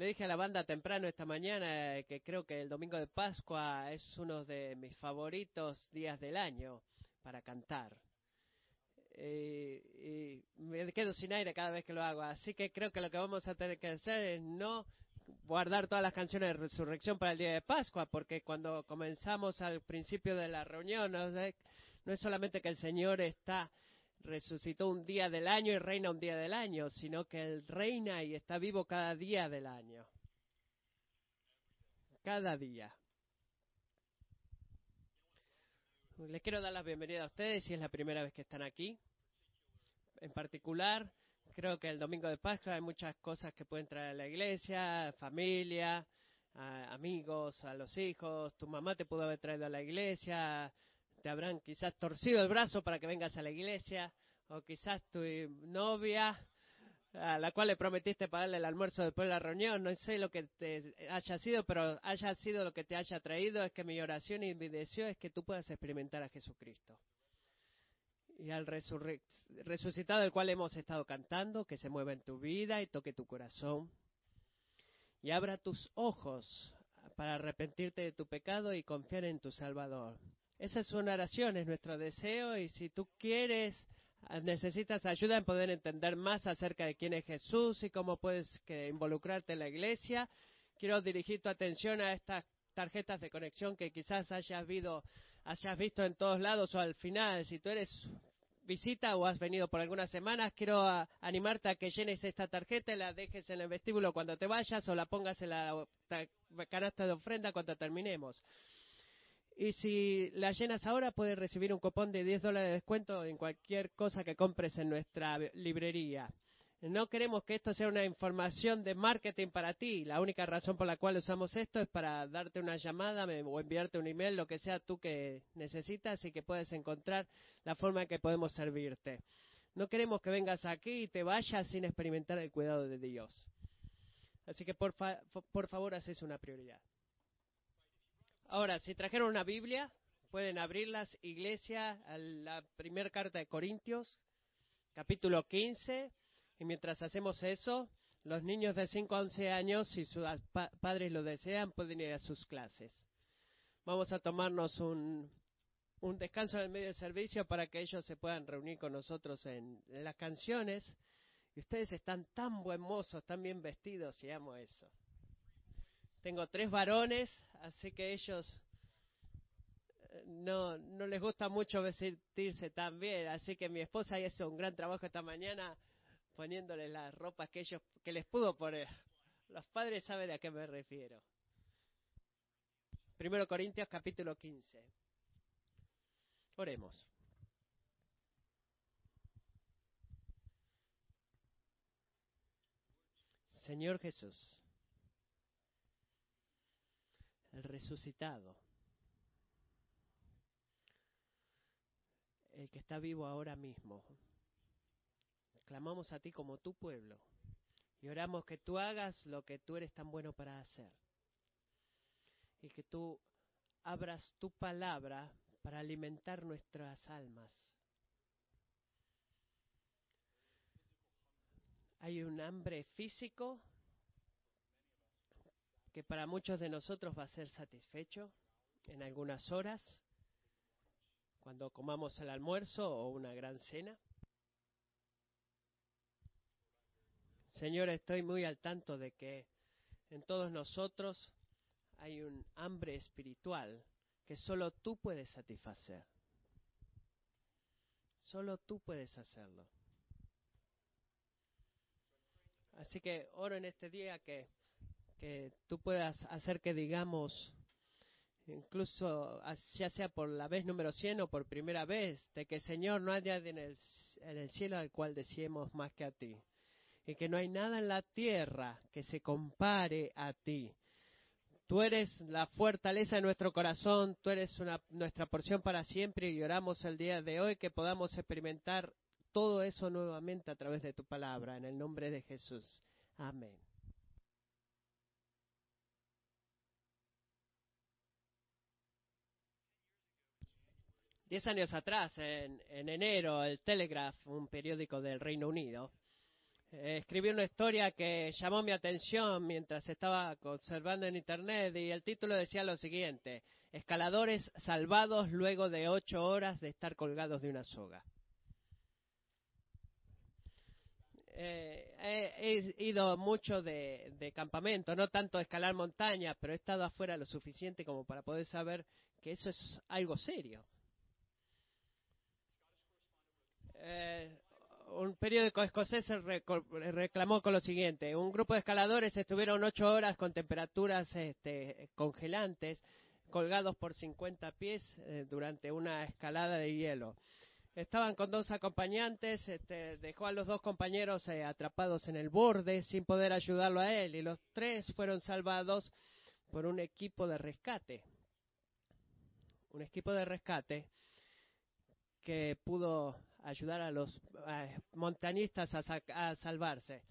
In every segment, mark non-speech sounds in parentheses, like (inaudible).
Le dije a la banda temprano esta mañana eh, que creo que el domingo de Pascua es uno de mis favoritos días del año para cantar. Eh, y me quedo sin aire cada vez que lo hago. Así que creo que lo que vamos a tener que hacer es no guardar todas las canciones de resurrección para el día de Pascua, porque cuando comenzamos al principio de la reunión, no es solamente que el Señor está resucitó un día del año y reina un día del año, sino que Él reina y está vivo cada día del año. Cada día. Les quiero dar la bienvenida a ustedes si es la primera vez que están aquí. En particular, creo que el domingo de Pascua hay muchas cosas que pueden traer a la iglesia, familia, amigos, a los hijos. Tu mamá te pudo haber traído a la iglesia, te habrán quizás torcido el brazo para que vengas a la iglesia, o quizás tu novia, a la cual le prometiste pagarle el almuerzo después de la reunión, no sé lo que te haya sido, pero haya sido lo que te haya traído, es que mi oración y mi deseo es que tú puedas experimentar a Jesucristo. Y al resucitado del cual hemos estado cantando, que se mueva en tu vida y toque tu corazón. Y abra tus ojos para arrepentirte de tu pecado y confiar en tu Salvador. Esa es una oración, es nuestro deseo y si tú quieres, necesitas ayuda en poder entender más acerca de quién es Jesús y cómo puedes involucrarte en la iglesia, quiero dirigir tu atención a estas tarjetas de conexión que quizás hayas, hayas visto en todos lados o al final, si tú eres visita o has venido por algunas semanas, quiero ah, animarte a que llenes esta tarjeta y la dejes en el vestíbulo cuando te vayas o la pongas en la canasta de ofrenda cuando terminemos. Y si la llenas ahora, puedes recibir un cupón de 10 dólares de descuento en cualquier cosa que compres en nuestra librería. No queremos que esto sea una información de marketing para ti. La única razón por la cual usamos esto es para darte una llamada o enviarte un email, lo que sea tú que necesitas y que puedes encontrar la forma en que podemos servirte. No queremos que vengas aquí y te vayas sin experimentar el cuidado de Dios. Así que por, por favor, haces una prioridad. Ahora, si trajeron una Biblia, pueden abrirlas, iglesia, a la primera carta de Corintios, capítulo 15. Y mientras hacemos eso, los niños de 5 a 11 años, si sus padres lo desean, pueden ir a sus clases. Vamos a tomarnos un, un descanso en el medio de servicio para que ellos se puedan reunir con nosotros en, en las canciones. Y ustedes están tan buen mozos, tan bien vestidos, y amo eso. Tengo tres varones, así que ellos eh, no, no les gusta mucho vestirse tan bien, así que mi esposa hizo un gran trabajo esta mañana poniéndoles las ropas que ellos que les pudo poner. Los padres saben a qué me refiero. Primero Corintios capítulo 15. Oremos. Señor Jesús, el resucitado, el que está vivo ahora mismo. Clamamos a ti como tu pueblo y oramos que tú hagas lo que tú eres tan bueno para hacer y que tú abras tu palabra para alimentar nuestras almas. Hay un hambre físico que para muchos de nosotros va a ser satisfecho en algunas horas, cuando comamos el almuerzo o una gran cena. Señor, estoy muy al tanto de que en todos nosotros hay un hambre espiritual que solo tú puedes satisfacer. Solo tú puedes hacerlo. Así que oro en este día que que tú puedas hacer que digamos, incluso ya sea por la vez número 100 o por primera vez, de que Señor no haya en el, en el cielo al cual decíamos más que a ti. Y que no hay nada en la tierra que se compare a ti. Tú eres la fortaleza de nuestro corazón, tú eres una, nuestra porción para siempre y oramos el día de hoy que podamos experimentar todo eso nuevamente a través de tu palabra, en el nombre de Jesús. Amén. Diez años atrás, en, enero, el Telegraph, un periódico del Reino Unido, eh, escribí una historia que llamó mi atención mientras estaba observando en internet y el título decía lo siguiente, escaladores salvados luego de ocho horas de estar colgados de una soga. Eh, he ido mucho de, de, campamento, no tanto a escalar montañas, pero he estado afuera lo suficiente como para poder saber que eso es algo serio. Eh, un periódico escocés reclamó con lo siguiente: un grupo de escaladores estuvieron ocho horas con temperaturas este, congelantes, colgados por 50 pies eh, durante una escalada de hielo. Estaban con dos acompañantes, este, dejó a los dos compañeros eh, atrapados en el borde sin poder ayudarlo a él y los tres fueron salvados por un equipo de rescate. Un equipo de rescate que pudo ayudar a los montañistas a, salvarse.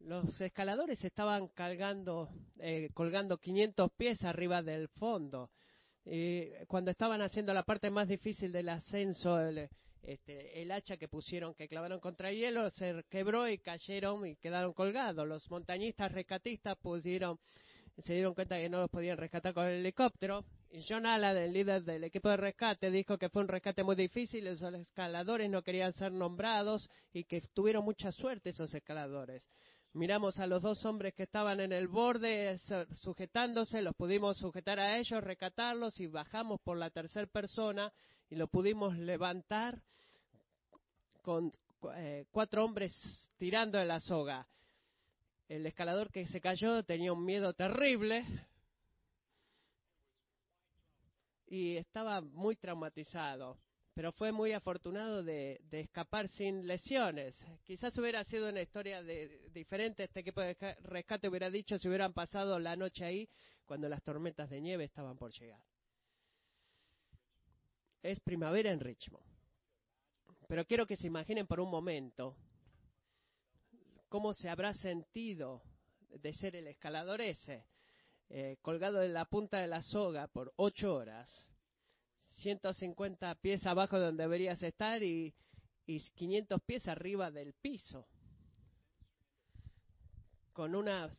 Los escaladores estaban colgando, eh, colgando 500 pies arriba del fondo. Y cuando estaban haciendo la parte más difícil del ascenso, el, este, el hacha que pusieron, que clavaron contra el hielo, se quebró y cayeron y quedaron colgados. Los montañistas rescatistas pusieron, se dieron cuenta que no los podían rescatar con el helicóptero John Ala, el líder del equipo de rescate, dijo que fue un rescate muy difícil, los escaladores no querían ser nombrados y que tuvieron mucha suerte esos escaladores. Miramos a los dos hombres que estaban en el borde sujetándose, los pudimos sujetar a ellos, rescatarlos y bajamos por la tercera persona y lo pudimos levantar con eh, cuatro hombres tirando de la soga. El escalador que se cayó tenía un miedo terrible, y estaba muy traumatizado, pero fue muy afortunado de, escapar sin lesiones. Quizás hubiera sido una historia de, diferente, este equipo de rescate hubiera dicho si hubieran pasado la noche ahí cuando las tormentas de nieve estaban por llegar. Es primavera en Richmond. Pero quiero que se imaginen por un momento cómo se habrá sentido de ser el escalador ese eh, colgado en la punta de la soga por ocho horas, 150 pies abajo de donde deberías estar y, y 500 pies arriba del piso, con una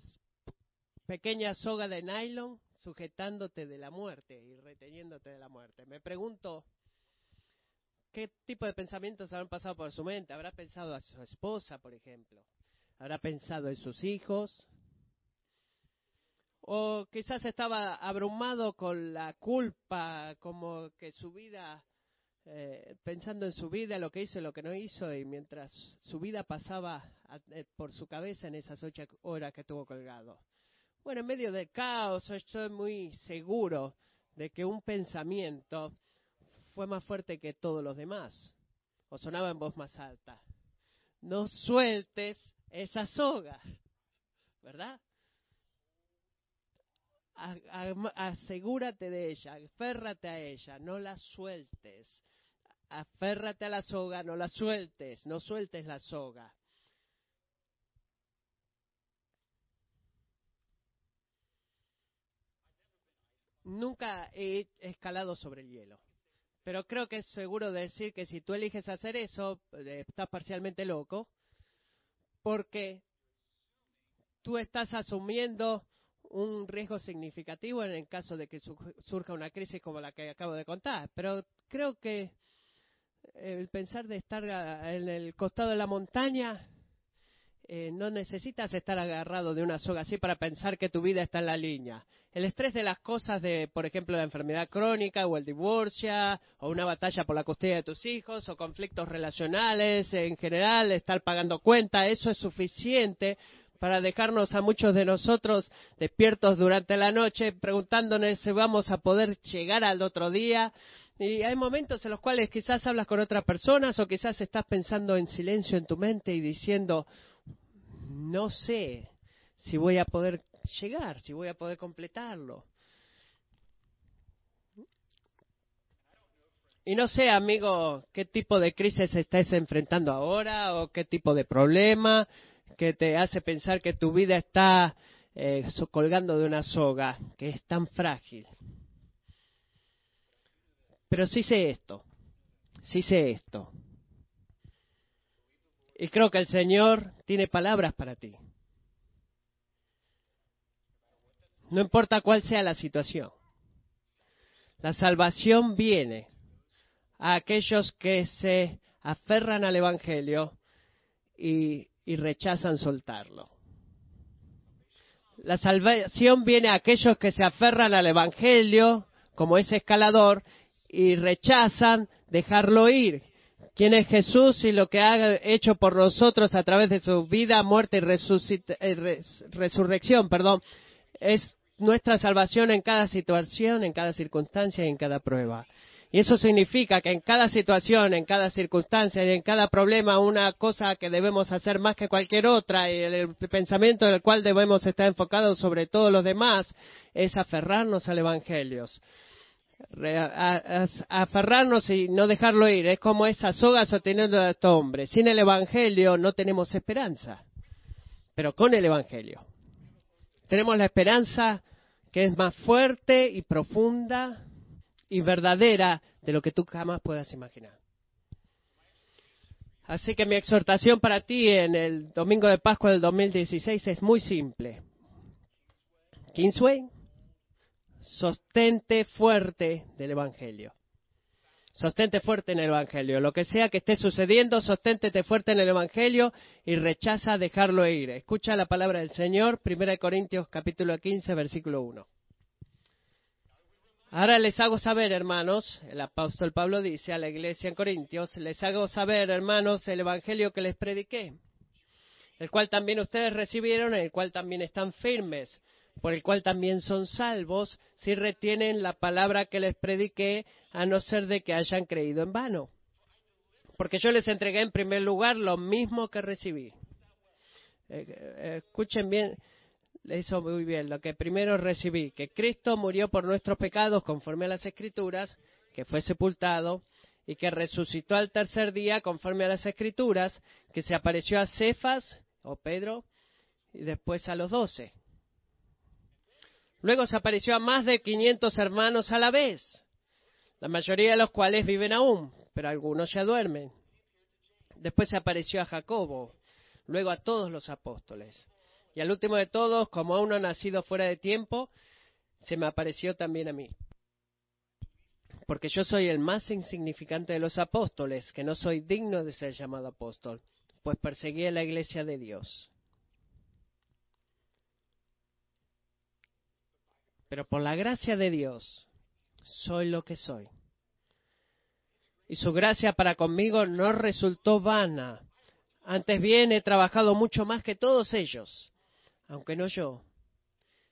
pequeña soga de nylon sujetándote de la muerte y reteniéndote de la muerte. Me pregunto, ¿qué tipo de pensamientos habrán pasado por su mente? ¿Habrá pensado a su esposa, por ejemplo? ¿Habrá pensado en sus hijos? O quizás estaba abrumado con la culpa, como que su vida, eh, pensando en su vida, lo que hizo y lo que no hizo, y mientras su vida pasaba eh, por su cabeza en esas ocho horas que estuvo colgado. Bueno, en medio del caos, estoy muy seguro de que un pensamiento fue más fuerte que todos los demás, o sonaba en voz más alta. No sueltes esa soga, ¿verdad? Asegúrate de ella, aférrate a ella, no la sueltes. Aférrate a la soga, no la sueltes, no sueltes la soga. Nunca he escalado sobre el hielo, pero creo que es seguro decir que si tú eliges hacer eso, eh, estás parcialmente loco, porque tú estás asumiendo un riesgo significativo en el caso de que surja una crisis como la que acabo de contar. Pero creo que el pensar de estar en el costado de la montaña, eh, no necesitas estar agarrado de una soga así para pensar que tu vida está en la línea. El estrés de las cosas de, por ejemplo, la enfermedad crónica o el divorcio o una batalla por la custodia de tus hijos o conflictos relacionales en general, estar pagando cuenta, eso es suficiente para dejarnos a muchos de nosotros despiertos durante la noche preguntándonos si vamos a poder llegar al otro día. Y hay momentos en los cuales quizás hablas con otras personas o quizás estás pensando en silencio en tu mente y diciendo, no sé si voy a poder llegar, si voy a poder completarlo. Y no sé, amigo, qué tipo de crisis estás enfrentando ahora o qué tipo de problema que te hace pensar que tu vida está eh, colgando de una soga, que es tan frágil. Pero sí sé esto, sí sé esto. Y creo que el Señor tiene palabras para ti. No importa cuál sea la situación. La salvación viene a aquellos que se aferran al Evangelio y, rechazan soltarlo. La salvación viene a aquellos que se aferran al Evangelio, como ese escalador, y rechazan dejarlo ir. ¿Quién es Jesús y lo que ha hecho por nosotros a través de su vida, muerte y eh, resurrección? Perdón, es nuestra salvación en cada situación, en cada circunstancia y en cada prueba. Y eso significa que en cada situación, en cada circunstancia y en cada problema, una cosa que debemos hacer más que cualquier otra y el, pensamiento en el cual debemos estar enfocados sobre todos los demás es aferrarnos al Evangelio. aferrarnos y no dejarlo ir. Es como esa soga sosteniendo a este hombre. Sin el Evangelio no tenemos esperanza. Pero con el Evangelio tenemos la esperanza que es más fuerte y profunda y verdadera de lo que tú jamás puedas imaginar. Así que mi exhortación para ti en el domingo de Pascua del 2016 es muy simple. Kingsway, sostente fuerte del Evangelio. Sostente fuerte en el Evangelio. Lo que sea que esté sucediendo, sosténtete fuerte en el Evangelio y rechaza dejarlo ir. Escucha la palabra del Señor, 1 Corintios capítulo 15, versículo 1. Ahora les hago saber, hermanos, el apóstol Pablo dice a la iglesia en Corintios, les hago saber, hermanos, el evangelio que les prediqué, el cual también ustedes recibieron, el cual también están firmes, por el cual también son salvos, si retienen la palabra que les prediqué, a no ser de que hayan creído en vano. Porque yo les entregué en primer lugar lo mismo que recibí. Eh, eh, escuchen bien, hizo muy bien lo que primero recibí, que Cristo murió por nuestros pecados conforme a las Escrituras, que fue sepultado y que resucitó al tercer día conforme a las Escrituras, que se apareció a Cefas o Pedro y después a los doce. Luego se apareció a más de 500 hermanos a la vez, la mayoría de los cuales viven aún, pero algunos ya duermen. Después se apareció a Jacobo, luego a todos los apóstoles. Y al último de todos, como a uno nacido fuera de tiempo, se me apareció también a mí. Porque yo soy el más insignificante de los apóstoles, que no soy digno de ser llamado apóstol, pues perseguí a la iglesia de Dios. Pero por la gracia de Dios, soy lo que soy. Y su gracia para conmigo no resultó vana. Antes bien, he trabajado mucho más que todos ellos aunque no yo,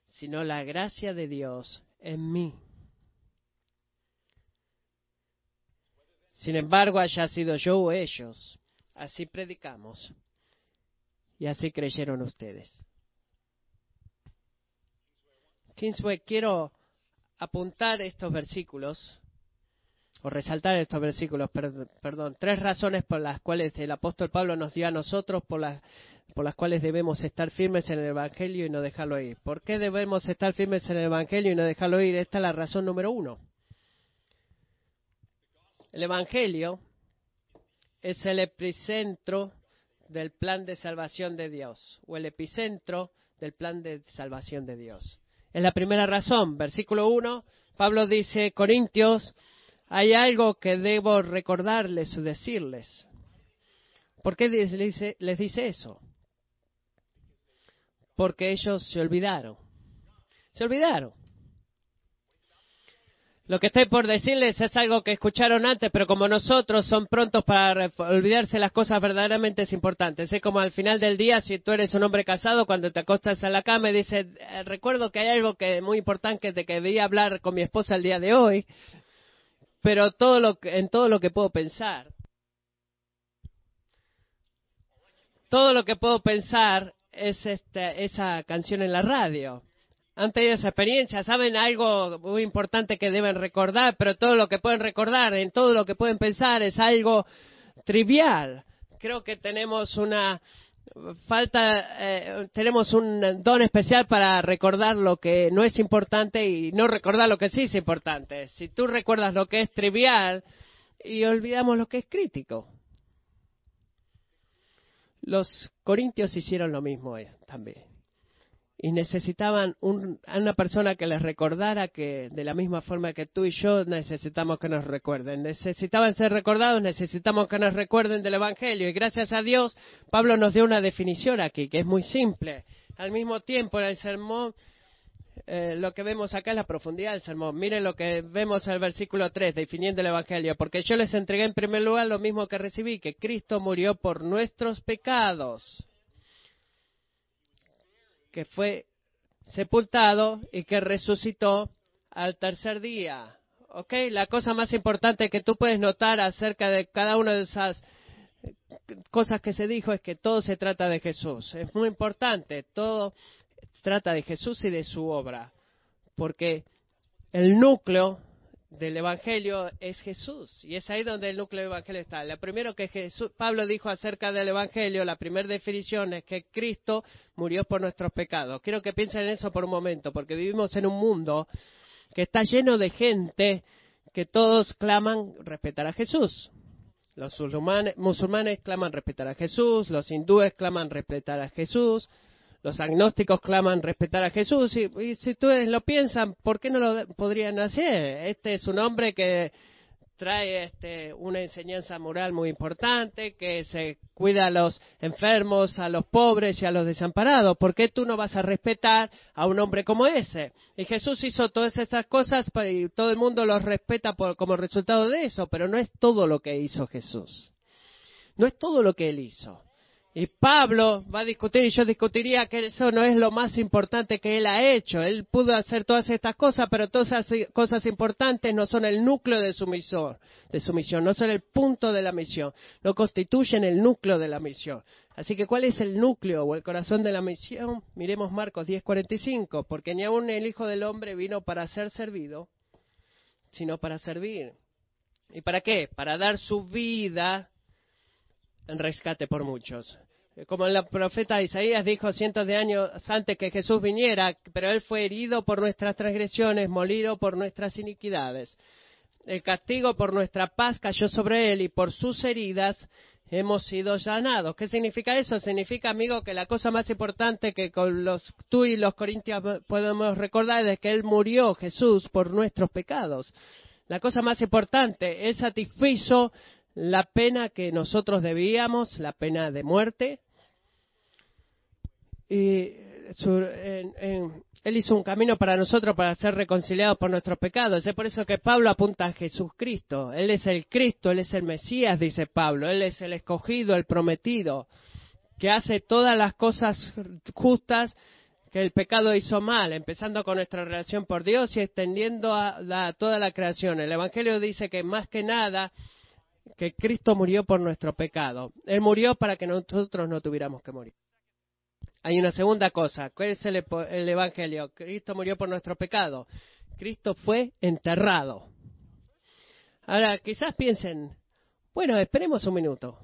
sino la gracia de Dios en mí. Sin embargo, haya sido yo o ellos, así predicamos y así creyeron ustedes. Kingsway, quiero apuntar estos versículos, o resaltar estos versículos, perdón, tres razones por las cuales el apóstol Pablo nos dio a nosotros, por las por las cuales debemos estar firmes en el Evangelio y no dejarlo ir. ¿Por qué debemos estar firmes en el Evangelio y no dejarlo ir? Esta es la razón número uno. El Evangelio es el epicentro del plan de salvación de Dios, o el epicentro del plan de salvación de Dios. Es la primera razón. Versículo 1, Pablo dice, Corintios, hay algo que debo recordarles o decirles. ¿Por qué les dice, eso? porque ellos se olvidaron. Se olvidaron. Lo que estoy por decirles es algo que escucharon antes, pero como nosotros son prontos para olvidarse las cosas verdaderamente importantes. Es como al final del día, si tú eres un hombre casado, cuando te acostas a la cama y dices, eh, recuerdo que hay algo que muy importante que debía hablar con mi esposa el día de hoy, pero todo lo, en todo lo que puedo pensar. Todo lo que puedo pensar es este, esa canción en la radio. Han tenido esa experiencia, saben algo muy importante que deben recordar, pero todo lo que pueden recordar, en todo lo que pueden pensar, es algo trivial. Creo que tenemos una falta, eh, tenemos un don especial para recordar lo que no es importante y no recordar lo que sí es importante. Si tú recuerdas lo que es trivial y olvidamos lo que es crítico. Los corintios hicieron lo mismo eh, también. Y necesitaban a una persona que les recordara que de la misma forma que tú y yo necesitamos que nos recuerden. Necesitaban ser recordados, necesitamos que nos recuerden del Evangelio. Y gracias a Dios, Pablo nos dio una definición aquí, que es muy simple. Al mismo tiempo, en el sermón eh, lo que vemos acá es la profundidad del sermón. Miren lo que vemos en el versículo 3, definiendo el Evangelio. Porque yo les entregué en primer lugar lo mismo que recibí, que Cristo murió por nuestros pecados, que fue sepultado y que resucitó al tercer día. ¿Ok? La cosa más importante que tú puedes notar acerca de cada una de esas cosas que se dijo es que todo se trata de Jesús. Es muy importante. Todo trata de Jesús y de su obra, porque el núcleo del Evangelio es Jesús, y es ahí donde el núcleo del Evangelio está. Lo primero que Jesús, Pablo dijo acerca del Evangelio, la primera definición es que Cristo murió por nuestros pecados. Quiero que piensen en eso por un momento, porque vivimos en un mundo que está lleno de gente que todos claman respetar a Jesús. Los musulmanes, musulmanes claman respetar a Jesús, los hindúes claman respetar a Jesús, los agnósticos claman respetar a Jesús y, si ustedes lo piensan, ¿por qué no lo podrían hacer? Este es un hombre que trae este, una enseñanza moral muy importante, que se cuida a los enfermos, a los pobres y a los desamparados. ¿Por qué tú no vas a respetar a un hombre como ese? Y Jesús hizo todas estas cosas y todo el mundo los respeta como resultado de eso, pero no es todo lo que hizo Jesús. No es todo lo que él hizo. Y Pablo va a discutir, y yo discutiría que eso no es lo más importante que él ha hecho. Él pudo hacer todas estas cosas, pero todas esas cosas importantes no son el núcleo de su misión, de su misión, no son el punto de la misión, no constituyen el núcleo de la misión. Así que, ¿cuál es el núcleo o el corazón de la misión? Miremos Marcos 10:45, porque ni aun el Hijo del Hombre vino para ser servido, sino para servir. ¿Y para qué? Para dar su vida rescate por muchos. Como el profeta Isaías dijo cientos de años antes que Jesús viniera, pero él fue herido por nuestras transgresiones, molido por nuestras iniquidades. El castigo por nuestra paz cayó sobre él y por sus heridas hemos sido sanados. ¿Qué significa eso? Significa, amigo, que la cosa más importante que con los, tú y los corintios podemos recordar es que Él murió, Jesús, por nuestros pecados. La cosa más importante, Él satisfizo la pena que nosotros debíamos, la pena de muerte. Y él hizo un camino para nosotros para ser reconciliados por nuestros pecados. Es por eso que Pablo apunta a Jesucristo. Él es el Cristo, Él es el Mesías, dice Pablo. Él es el escogido, el prometido, que hace todas las cosas justas que el pecado hizo mal, empezando con nuestra relación por Dios y extendiendo a toda la creación. El Evangelio dice que más que nada que Cristo murió por nuestro pecado. Él murió para que nosotros no tuviéramos que morir. Hay una segunda cosa. ¿Cuál es el, Evangelio? Cristo murió por nuestro pecado. Cristo fue enterrado. Ahora, quizás piensen, bueno, esperemos un minuto.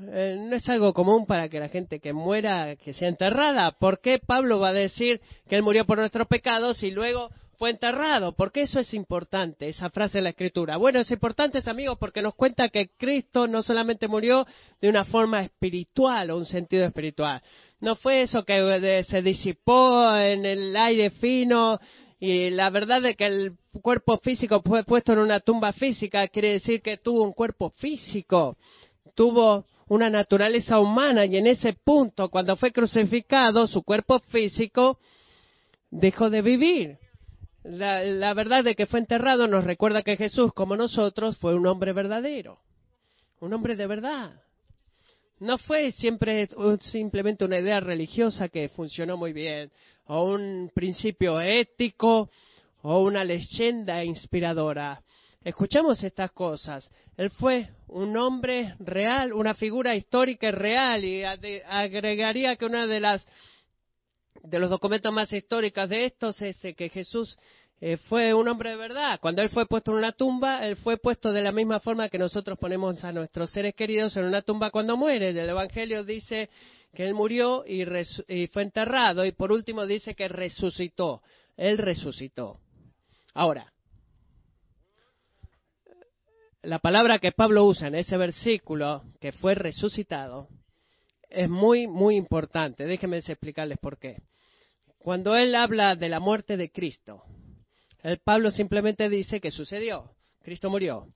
Eh, no es algo común para que la gente que muera, que sea enterrada. ¿Por qué Pablo va a decir que Él murió por nuestros pecados y luego fue enterrado. ¿Por qué eso es importante, esa frase de la Escritura? Bueno, es importante, amigos, porque nos cuenta que Cristo no solamente murió de una forma espiritual o un sentido espiritual. No fue eso que se disipó en el aire fino y la verdad de que el cuerpo físico fue puesto en una tumba física quiere decir que tuvo un cuerpo físico, tuvo una naturaleza humana y en ese punto, cuando fue crucificado, su cuerpo físico dejó de vivir. La, verdad de que fue enterrado nos recuerda que Jesús, como nosotros, fue un hombre verdadero, un hombre de verdad. No fue siempre simplemente una idea religiosa que funcionó muy bien, o un principio ético, o una leyenda inspiradora. Escuchamos estas cosas. Él fue un hombre real, una figura histórica y real, y agregaría que una de las de los documentos más históricos de estos es que Jesús eh, fue un hombre de verdad. Cuando él fue puesto en una tumba, él fue puesto de la misma forma que nosotros ponemos a nuestros seres queridos en una tumba cuando muere. El Evangelio dice que él murió y, y fue enterrado y por último dice que resucitó. Él resucitó. Ahora, la palabra que Pablo usa en ese versículo, que fue resucitado, es muy, muy importante. Déjenme explicarles por qué. Cuando él habla de la muerte de Cristo, el Pablo simplemente dice que sucedió. Cristo murió.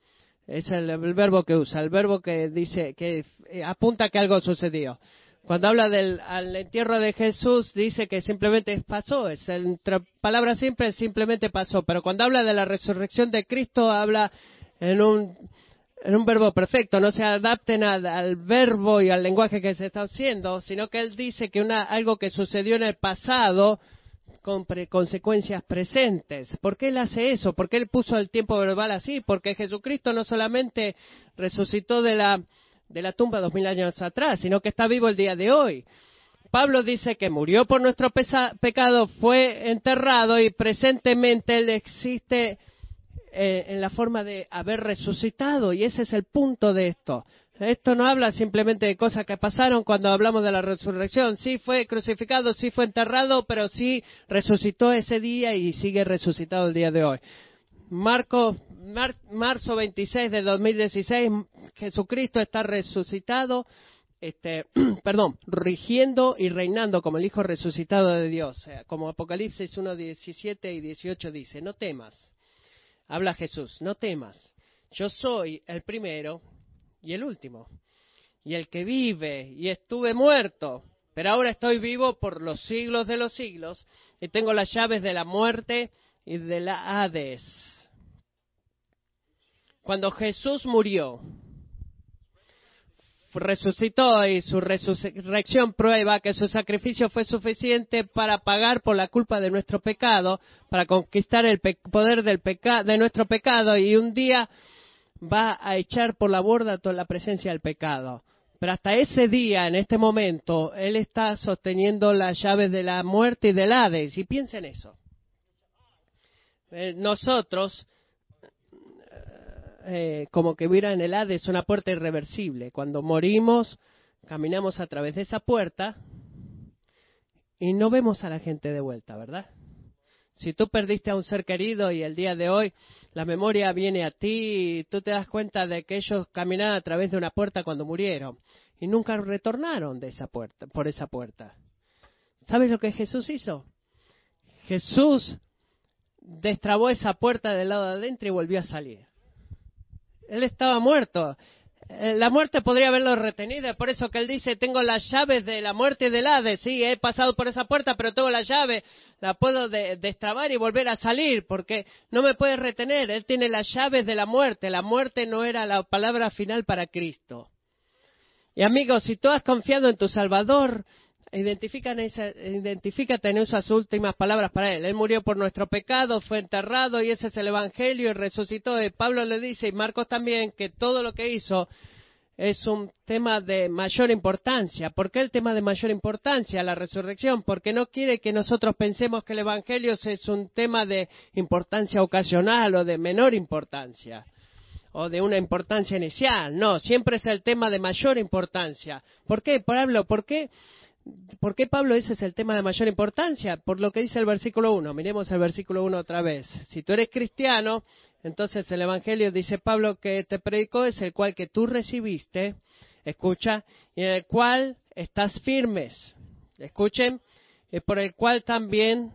Es el, verbo que usa, el verbo que dice, que apunta que algo sucedió. Cuando habla del al entierro de Jesús, dice que simplemente pasó. Es entre palabras simples, simplemente pasó. Pero cuando habla de la resurrección de Cristo, habla en un, en un verbo perfecto. No se adapten al, verbo y al lenguaje que se está haciendo, sino que él dice que una, algo que sucedió en el pasado con pre consecuencias presentes. ¿Por qué él hace eso? ¿Por qué él puso el tiempo verbal así? Porque Jesucristo no solamente resucitó de la de la tumba dos mil años atrás, sino que está vivo el día de hoy. Pablo dice que murió por nuestro pecado, fue enterrado y presentemente él existe eh, en la forma de haber resucitado y ese es el punto de esto. Esto no habla simplemente de cosas que pasaron cuando hablamos de la resurrección. Sí fue crucificado, sí fue enterrado, pero sí resucitó ese día y sigue resucitado el día de hoy. Marco, marzo 26 de 2016, Jesucristo está resucitado, este, (clears throat) perdón, rigiendo y reinando como el Hijo resucitado de Dios. Como Apocalipsis 1, 17 y 18 dice, no temas. Habla Jesús, no temas. Yo soy el primero y el último. Y el que vive y estuve muerto, pero ahora estoy vivo por los siglos de los siglos y tengo las llaves de la muerte y de la Hades. Cuando Jesús murió, resucitó y su resurrección prueba que su sacrificio fue suficiente para pagar por la culpa de nuestro pecado, para conquistar el poder del de nuestro pecado y un día va a echar por la borda toda la presencia del pecado. Pero hasta ese día, en este momento, Él está sosteniendo las llaves de la muerte y del Hades. Y piensen eso. Eh, nosotros eh, como que hubiera en el Hades una puerta irreversible. Cuando morimos, caminamos a través de esa puerta y no vemos a la gente de vuelta, ¿verdad? Si tú perdiste a un ser querido y el día de hoy la memoria viene a ti y tú te das cuenta de que ellos caminaron a través de una puerta cuando murieron y nunca retornaron de esa puerta, por esa puerta. ¿Sabes lo que Jesús hizo? Jesús destrabó esa puerta del lado de adentro y volvió a salir. Él estaba muerto. Eh, la muerte podría haberlo retenido, por eso que él dice, tengo las llaves de la muerte y del Hades, sí, he pasado por esa puerta, pero tengo la llave, la puedo destrabar y volver a salir, porque no me puede retener, él tiene las llaves de la muerte, la muerte no era la palabra final para Cristo. Y amigos, si tú has confiado en tu Salvador, identifícate en esas últimas palabras para él. Él murió por nuestro pecado, fue enterrado y ese es el Evangelio y resucitó. Y Pablo le dice, y Marcos también, que todo lo que hizo es un tema de mayor importancia. ¿Por qué el tema de mayor importancia? La resurrección. Porque no quiere que nosotros pensemos que el Evangelio es un tema de importancia ocasional o de menor importancia o de una importancia inicial. No, siempre es el tema de mayor importancia. ¿Por qué, Pablo? ¿Por qué? ¿Por qué Pablo ese es el tema de mayor importancia? Por lo que dice el versículo 1. Miremos el versículo 1 otra vez. Si tú eres cristiano, entonces el Evangelio dice Pablo que te predicó es el cual que tú recibiste, escucha, y en el cual estás firmes. Escuchen, y por el cual también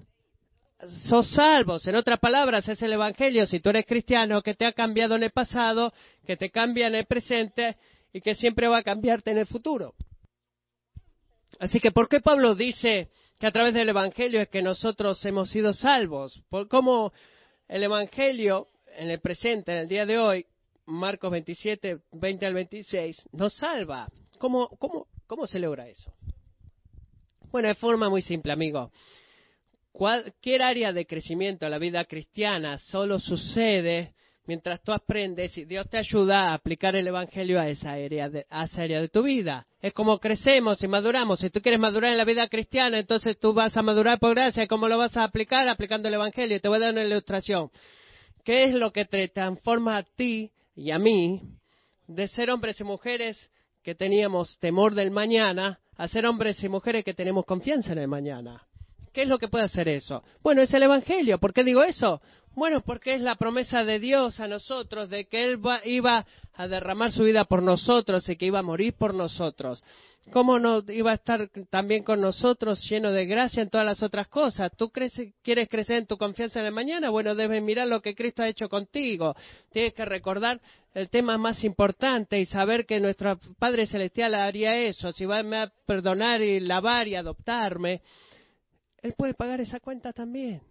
sos salvos. En otras palabras, es el Evangelio, si tú eres cristiano, que te ha cambiado en el pasado, que te cambia en el presente y que siempre va a cambiarte en el futuro. Así que, ¿por qué Pablo dice que a través del Evangelio es que nosotros hemos sido salvos? ¿Por cómo el Evangelio en el presente, en el día de hoy, Marcos 27, 20 al 26, nos salva? ¿Cómo, cómo, cómo se logra eso? Bueno, de forma muy simple, amigo. Cualquier área de crecimiento en la vida cristiana solo sucede mientras tú aprendes y Dios te ayuda a aplicar el Evangelio a esa área de, esa área de tu vida. Es como crecemos y maduramos. Si tú quieres madurar en la vida cristiana, entonces tú vas a madurar por gracia. ¿Cómo lo vas a aplicar? Aplicando el Evangelio. Te voy a dar una ilustración. ¿Qué es lo que te transforma a ti y a mí de ser hombres y mujeres que teníamos temor del mañana a ser hombres y mujeres que tenemos confianza en el mañana? ¿Qué es lo que puede hacer eso? Bueno, es el Evangelio. ¿Por qué digo eso? Bueno, porque es la promesa de Dios a nosotros de que Él iba a derramar su vida por nosotros y que iba a morir por nosotros. ¿cómo no iba a estar también con nosotros lleno de gracia en todas las otras cosas? ¿Tú quieres crecer en tu confianza en el mañana? Bueno, debes mirar lo que Cristo ha hecho contigo. Tienes que recordar el tema más importante y saber que nuestro Padre Celestial haría eso. Si va a perdonar y lavar y adoptarme, Él puede pagar esa cuenta también.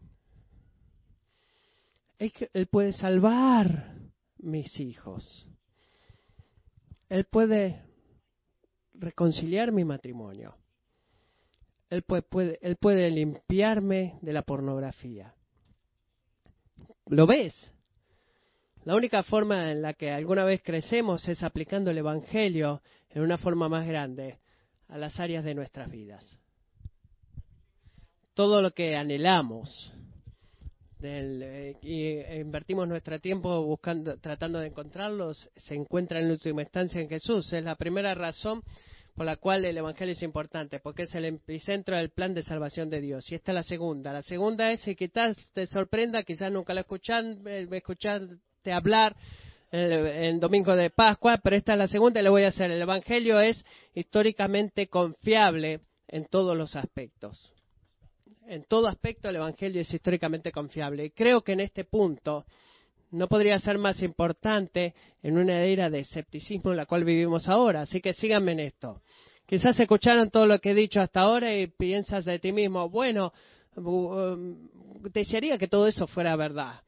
Él puede salvar mis hijos. Él puede reconciliar mi matrimonio. Él puede, él puede limpiarme de la pornografía. ¿Lo ves? La única forma en la que alguna vez crecemos es aplicando el Evangelio en una forma más grande a las áreas de nuestras vidas. Todo lo que anhelamos, del, y eh, invertimos nuestro tiempo buscando, tratando de encontrarlos, se encuentra en última instancia en Jesús. Es la primera razón por la cual el Evangelio es importante, porque es el epicentro del plan de salvación de Dios. Y esta es la segunda. La segunda es, y quizás te sorprenda, quizás nunca lo escuchan, me escuchaste hablar en Domingo de Pascua, pero esta es la segunda y le voy a hacer. El Evangelio es históricamente confiable en todos los aspectos en todo aspecto el Evangelio es históricamente confiable. Y creo que en este punto no podría ser más importante en una era de escepticismo en la cual vivimos ahora. Así que síganme en esto. Quizás escucharon todo lo que he dicho hasta ahora y piensas de ti mismo, bueno, desearía que todo eso fuera verdad.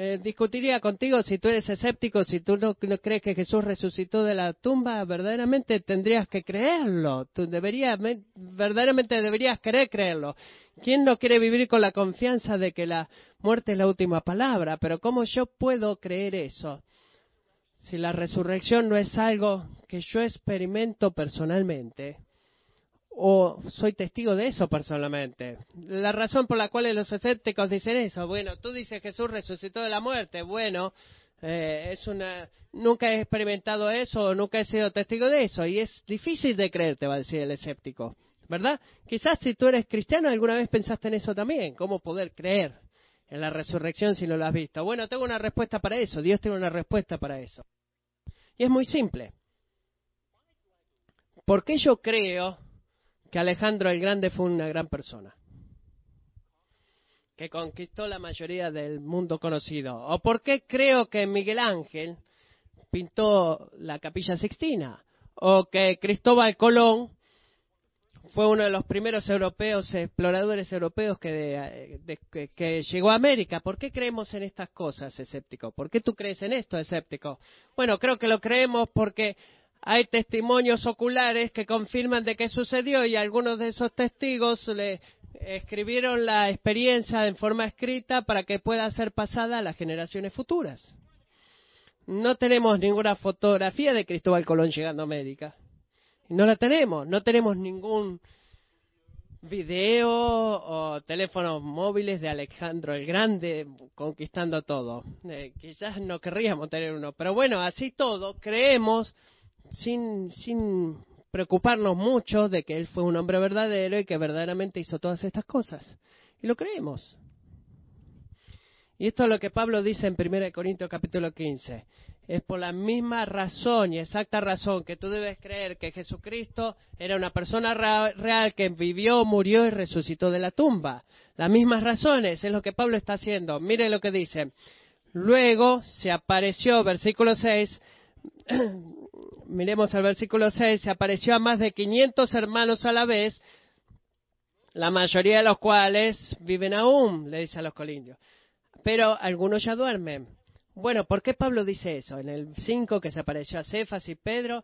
Eh, discutiría contigo si tú eres escéptico, si tú no, crees que Jesús resucitó de la tumba, verdaderamente tendrías que creerlo. Tú deberías, verdaderamente deberías querer creerlo. ¿Quién no quiere vivir con la confianza de que la muerte es la última palabra? Pero ¿cómo yo puedo creer eso? Si la resurrección no es algo que yo experimento personalmente o soy testigo de eso personalmente. La razón por la cual los escépticos dicen eso, bueno, tú dices Jesús resucitó de la muerte, bueno, eh, es una, nunca he experimentado eso, nunca he sido testigo de eso, y es difícil de creer, te va a decir el escéptico, ¿verdad? Quizás si tú eres cristiano alguna vez pensaste en eso también, cómo poder creer en la resurrección si no lo has visto. Bueno, tengo una respuesta para eso, Dios tiene una respuesta para eso. Y es muy simple. ¿Por qué yo creo que Alejandro el Grande fue una gran persona, que conquistó la mayoría del mundo conocido. ¿O por qué creo que Miguel Ángel pintó la capilla Sixtina? ¿O que Cristóbal Colón fue uno de los primeros europeos, exploradores europeos que, que, llegó a América. ¿Por qué creemos en estas cosas, escéptico? ¿Por qué tú crees en esto, escéptico? Bueno, creo que lo creemos porque hay testimonios oculares que confirman de qué sucedió y algunos de esos testigos le escribieron la experiencia en forma escrita para que pueda ser pasada a las generaciones futuras. No tenemos ninguna fotografía de Cristóbal Colón llegando a América. No la tenemos. No tenemos ningún video o teléfonos móviles de Alejandro el Grande conquistando todo. Eh, quizás no querríamos tener uno, pero bueno, así todo, creemos sin, sin preocuparnos mucho de que él fue un hombre verdadero y que verdaderamente hizo todas estas cosas. Y lo creemos. Y esto es lo que Pablo dice en 1 Corintios capítulo 15. Es por la misma razón y exacta razón que tú debes creer que Jesucristo era una persona real que vivió, murió y resucitó de la tumba. Las mismas razones es lo que Pablo está haciendo. Mire lo que dice. Luego se apareció, versículo 6, (clears throat) miremos el versículo 6, se apareció a más de 500 hermanos a la vez, la mayoría de los cuales viven aún, le dice a los colindios. Pero algunos ya duermen. Bueno, ¿por qué Pablo dice eso? En el 5 que se apareció a Cefas y Pedro.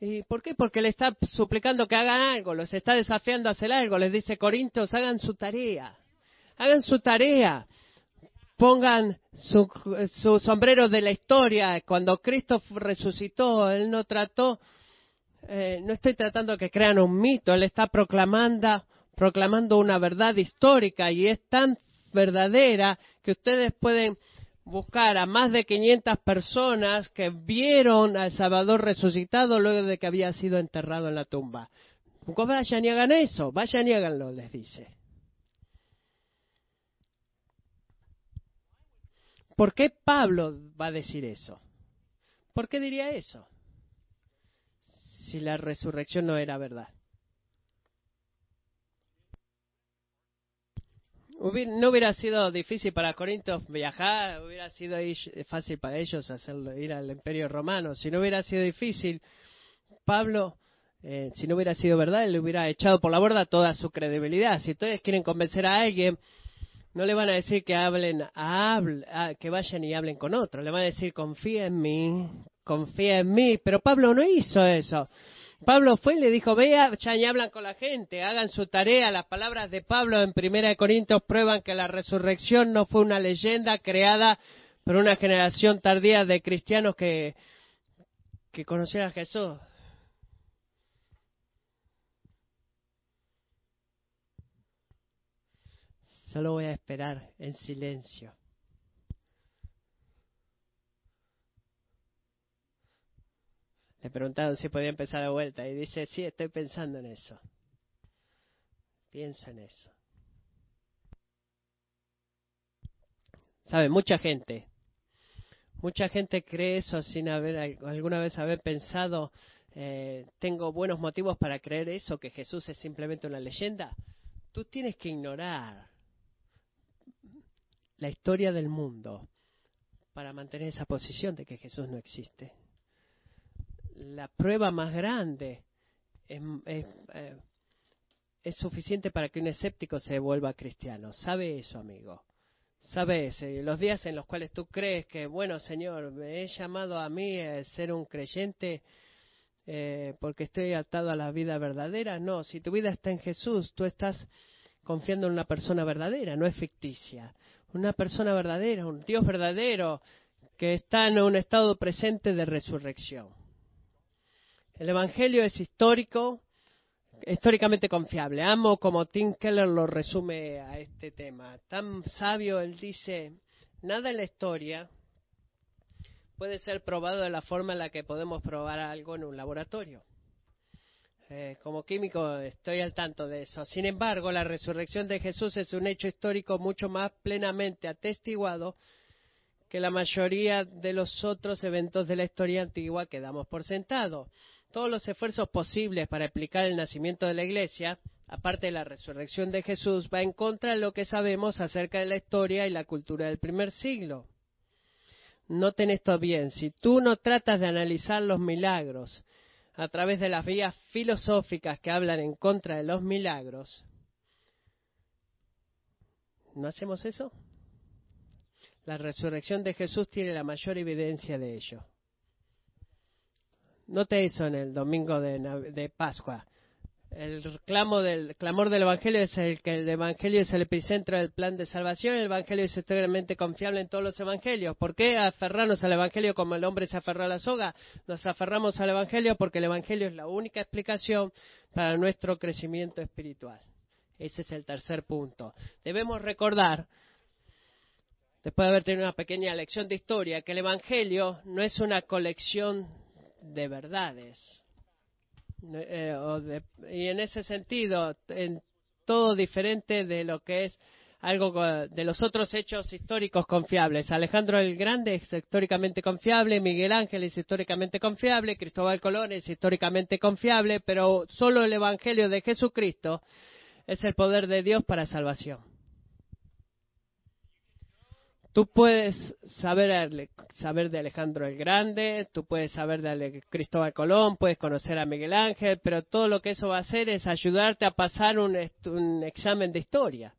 ¿Y por qué? Porque le está suplicando que hagan algo, los está desafiando a hacer algo. Les dice, Corintios, hagan su tarea. Hagan su tarea pongan su, sombrero de la historia. Cuando Cristo resucitó, Él no trató, eh, no estoy tratando que crean un mito, Él está proclamando, proclamando una verdad histórica y es tan verdadera que ustedes pueden buscar a más de 500 personas que vieron al Salvador resucitado luego de que había sido enterrado en la tumba. Vayan y hagan eso, vayan y háganlo, les dice. ¿Por qué Pablo va a decir eso? ¿Por qué diría eso? si la resurrección no era verdad. no hubiera sido difícil para Corintios viajar, hubiera sido fácil para ellos hacerlo, ir al imperio romano. Si no hubiera sido difícil, Pablo, eh, si no hubiera sido verdad, le hubiera echado por la borda toda su credibilidad. Si ustedes quieren convencer a alguien, no le van a decir que hablen, que vayan y hablen con otro. Le van a decir confía en mí, confía en mí. Pero Pablo no hizo eso. Pablo fue y le dijo, vea, ya y hablan con la gente, hagan su tarea. Las palabras de Pablo en Primera de Corintios prueban que la resurrección no fue una leyenda creada por una generación tardía de cristianos que, que conocieron a Jesús. Solo voy a esperar en silencio. Le preguntaron si podía empezar de vuelta y dice, sí, estoy pensando en eso. Pienso en eso. ¿Sabe? Mucha gente, mucha gente cree eso sin haber alguna vez haber pensado, eh, tengo buenos motivos para creer eso, que Jesús es simplemente una leyenda. Tú tienes que ignorar la historia del mundo para mantener esa posición de que Jesús no existe la prueba más grande eh, es, suficiente para que un escéptico se vuelva cristiano. ¿Sabe eso, amigo? ¿Sabes? Los días en los cuales tú crees que, bueno, Señor, me he llamado a mí a ser un creyente eh, porque estoy atado a la vida verdadera. No, si tu vida está en Jesús, tú estás confiando en una persona verdadera, no es ficticia. Una persona verdadera, un Dios verdadero que está en un estado presente de resurrección. El Evangelio es histórico, históricamente confiable. Amo como Tim Keller lo resume a este tema. Tan sabio, él dice, nada en la historia puede ser probado de la forma en la que podemos probar algo en un laboratorio. Eh, como químico estoy al tanto de eso. Sin embargo, la resurrección de Jesús es un hecho histórico mucho más plenamente atestiguado que la mayoría de los otros eventos de la historia antigua que damos por sentado todos los esfuerzos posibles para explicar el nacimiento de la Iglesia, aparte de la resurrección de Jesús, va en contra de lo que sabemos acerca de la historia y la cultura del primer siglo. Noten esto bien, si tú no tratas de analizar los milagros a través de las vías filosóficas que hablan en contra de los milagros, ¿no hacemos eso? La resurrección de Jesús tiene la mayor evidencia de ello. Note eso en el domingo de, Pascua. El del, clamor del Evangelio es el que el Evangelio es el epicentro del plan de salvación. El Evangelio es extremadamente confiable en todos los Evangelios. ¿Por qué aferrarnos al Evangelio como el hombre se aferra a la soga? Nos aferramos al Evangelio porque el Evangelio es la única explicación para nuestro crecimiento espiritual. Ese es el tercer punto. Debemos recordar, después de haber tenido una pequeña lección de historia, que el Evangelio no es una colección de verdades. Eh, y en ese sentido, en todo diferente de lo que es algo de los otros hechos históricos confiables. Alejandro el Grande es históricamente confiable, Miguel Ángel es históricamente confiable, Cristóbal Colón es históricamente confiable, pero solo el Evangelio de Jesucristo es el poder de Dios para salvación. Tú puedes saber, saber de Alejandro el Grande, tú puedes saber de Cristóbal Colón, puedes conocer a Miguel Ángel, pero todo lo que eso va a hacer es ayudarte a pasar un, examen de historia.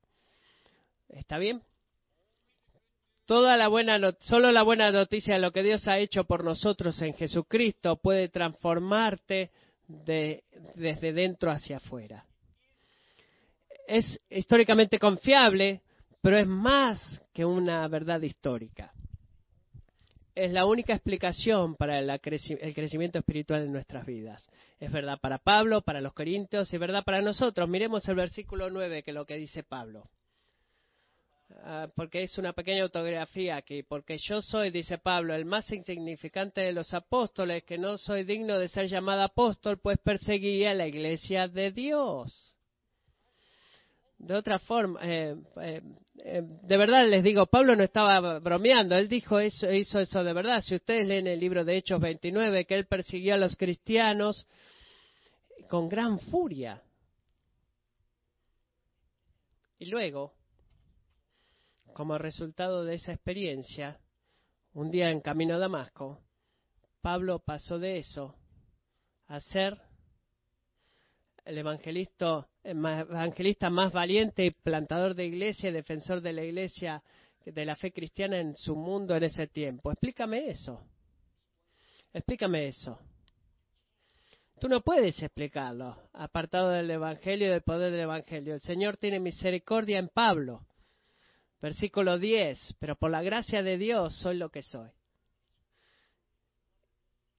¿Está bien? Toda la buena solo la buena noticia de lo que Dios ha hecho por nosotros en Jesucristo puede transformarte desde dentro hacia afuera. Es históricamente confiable, pero es más que una verdad histórica. Es la única explicación para el crecimiento espiritual en nuestras vidas. Es verdad para Pablo, para los Corintios y verdad para nosotros. Miremos el versículo 9, que es lo que dice Pablo. Ah, porque es una pequeña autografía aquí. Porque yo soy, dice Pablo, el más insignificante de los apóstoles, que no soy digno de ser llamado apóstol, pues perseguía la iglesia de Dios de otra forma, eh, eh, eh, de verdad les digo, Pablo no estaba bromeando, él dijo eso, hizo eso de verdad. Si ustedes leen el libro de Hechos 29, que él persiguió a los cristianos con gran furia. Y luego, como resultado de esa experiencia, un día en camino a Damasco, Pablo pasó de eso a ser el evangelista, evangelista más valiente y plantador de iglesia defensor de la iglesia, de la fe cristiana en su mundo en ese tiempo. Explícame eso. Explícame eso. Tú no puedes explicarlo, apartado del Evangelio y del poder del Evangelio. El Señor tiene misericordia en Pablo. Versículo 10, pero por la gracia de Dios soy lo que soy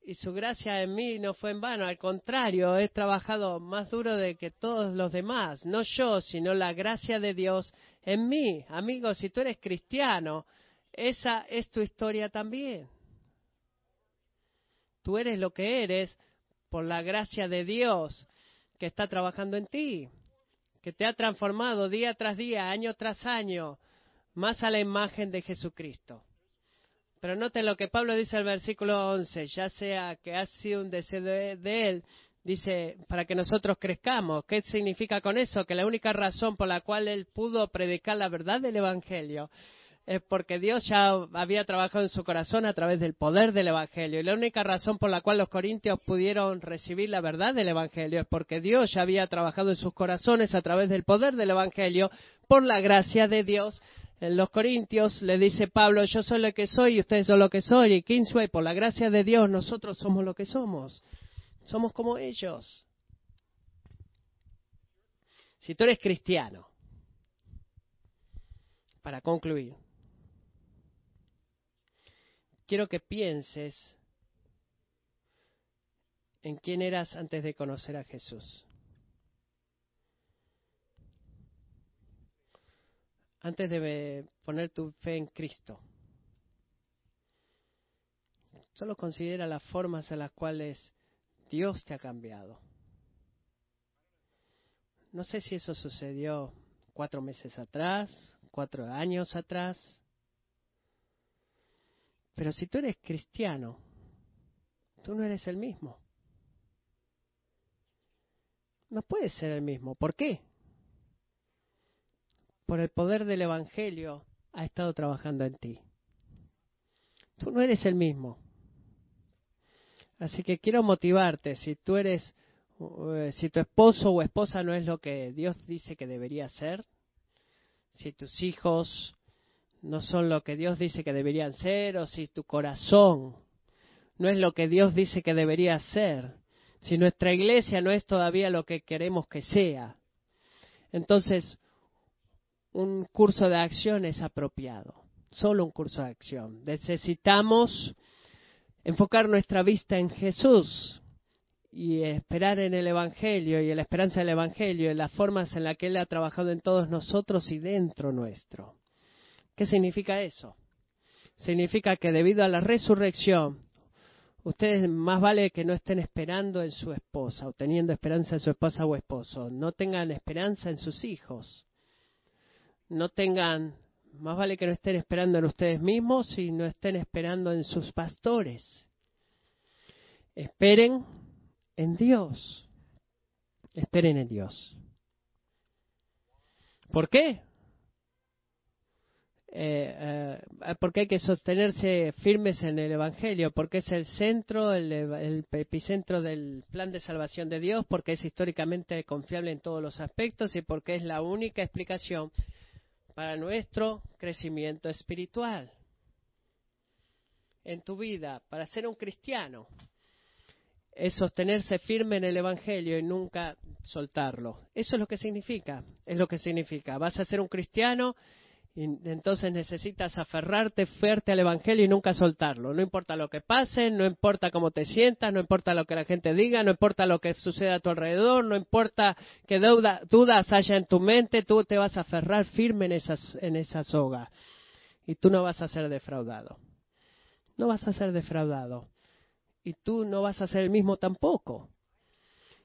y su gracia en mí no fue en vano, al contrario, he trabajado más duro de que todos los demás, no yo, sino la gracia de Dios en mí. Amigos, si tú eres cristiano, esa es tu historia también. Tú eres lo que eres por la gracia de Dios que está trabajando en ti, que te ha transformado día tras día, año tras año, más a la imagen de Jesucristo. Pero noten lo que Pablo dice el versículo 11, ya sea que ha sido un deseo de, él, dice, para que nosotros crezcamos. ¿Qué significa con eso? Que la única razón por la cual él pudo predicar la verdad del Evangelio es porque Dios ya había trabajado en su corazón a través del poder del Evangelio. Y la única razón por la cual los corintios pudieron recibir la verdad del Evangelio es porque Dios ya había trabajado en sus corazones a través del poder del Evangelio por la gracia de Dios en los Corintios le dice Pablo, yo soy lo que soy y ustedes son lo que soy. Y Kingsway, por la gracia de Dios, nosotros somos lo que somos. Somos como ellos. Si tú eres cristiano, para concluir, quiero que pienses en quién eras antes de conocer a Jesús. Antes de poner tu fe en Cristo. Solo considera las formas en las cuales Dios te ha cambiado. No sé si eso sucedió cuatro meses atrás, cuatro años atrás, pero si tú eres cristiano, tú no eres el mismo. No puedes ser el mismo. ¿Por qué? Por el poder del Evangelio, ha estado trabajando en ti. Tú no eres el mismo. Así que quiero motivarte, si tú eres, eh, si tu esposo o esposa no es lo que Dios dice que debería ser, si tus hijos no son lo que Dios dice que deberían ser, o si tu corazón no es lo que Dios dice que debería ser, si nuestra iglesia no es todavía lo que queremos que sea, entonces un curso de acción es apropiado, solo un curso de acción. Necesitamos enfocar nuestra vista en Jesús y esperar en el Evangelio y en la esperanza del Evangelio, en las formas en las que Él ha trabajado en todos nosotros y dentro nuestro. ¿Qué significa eso? Significa que debido a la resurrección, ustedes más vale que no estén esperando en su esposa o teniendo esperanza en su esposa o esposo, no tengan esperanza en sus hijos no tengan, más vale que no estén esperando en ustedes mismos y no estén esperando en sus pastores. Esperen en Dios. Esperen en Dios. ¿Por qué? Eh, eh, porque hay que sostenerse firmes en el Evangelio, porque es el centro, el, el, epicentro del plan de salvación de Dios, porque es históricamente confiable en todos los aspectos y porque es la única explicación para nuestro crecimiento espiritual en tu vida, para ser un cristiano, es sostenerse firme en el Evangelio y nunca soltarlo. Eso es lo que significa, es lo que significa. Vas a ser un cristiano y entonces necesitas aferrarte fuerte al Evangelio y nunca soltarlo. No importa lo que pase, no importa cómo te sientas, no importa lo que la gente diga, no importa lo que suceda a tu alrededor, no importa qué dudas haya en tu mente, tú te vas a aferrar firme en, esas, en esa soga. Y tú no vas a ser defraudado. No vas a ser defraudado. Y tú no vas a ser el mismo tampoco.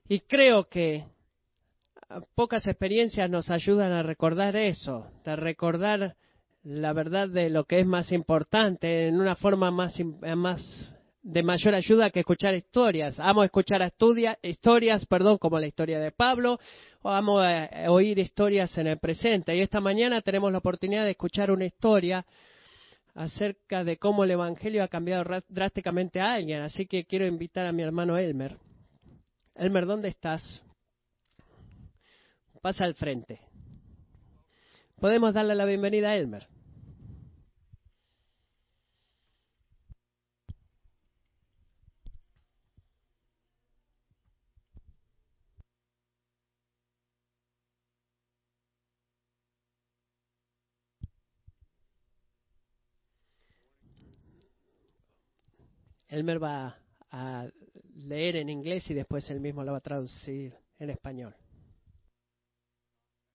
Y creo que pocas experiencias nos ayudan a recordar eso, a recordar la verdad de lo que es más importante en una forma más, más de mayor ayuda que escuchar historias. Amo escuchar estudia, historias, perdón, como la historia de Pablo, o amo eh, oír historias en el presente. Y esta mañana tenemos la oportunidad de escuchar una historia acerca de cómo el Evangelio ha cambiado drásticamente a alguien. Así que quiero invitar a mi hermano Elmer. Elmer, ¿dónde estás? Pasa al frente. Podemos darle la bienvenida a Elmer. Elmer va a leer en inglés y después él mismo lo va a traducir en español.